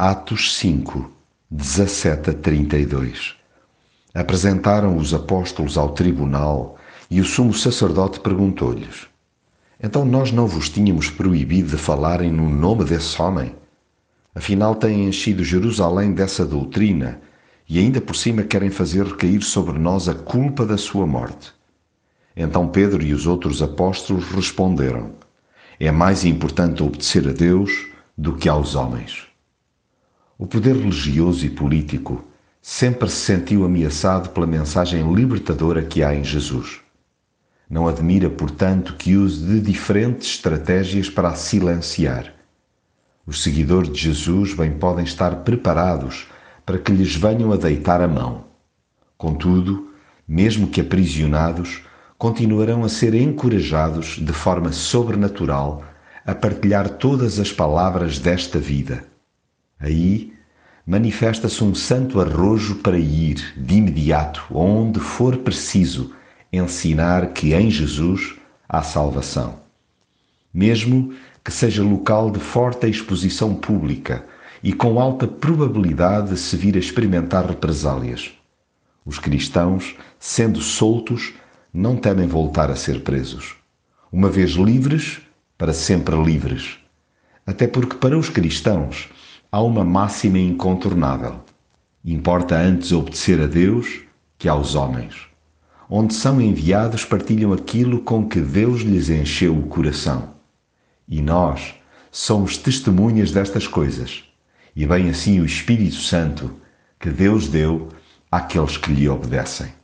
Atos 5, 17 a 32 Apresentaram os apóstolos ao tribunal e o sumo sacerdote perguntou-lhes: Então nós não vos tínhamos proibido de falarem no nome desse homem? Afinal, têm enchido Jerusalém dessa doutrina e ainda por cima querem fazer recair sobre nós a culpa da sua morte. Então Pedro e os outros apóstolos responderam: É mais importante obedecer a Deus do que aos homens. O poder religioso e político sempre se sentiu ameaçado pela mensagem libertadora que há em Jesus. Não admira, portanto, que use de diferentes estratégias para a silenciar. Os seguidores de Jesus bem podem estar preparados para que lhes venham a deitar a mão. Contudo, mesmo que aprisionados, continuarão a ser encorajados de forma sobrenatural a partilhar todas as palavras desta vida. Aí manifesta-se um santo arrojo para ir, de imediato, onde for preciso, ensinar que em Jesus há salvação. Mesmo que seja local de forte exposição pública e com alta probabilidade de se vir a experimentar represálias. Os cristãos, sendo soltos, não temem voltar a ser presos. Uma vez livres, para sempre livres. Até porque para os cristãos há uma máxima incontornável. Importa antes obedecer a Deus que aos homens. Onde são enviados, partilham aquilo com que Deus lhes encheu o coração. E nós somos testemunhas destas coisas. E bem assim o Espírito Santo que Deus deu àqueles que lhe obedecem.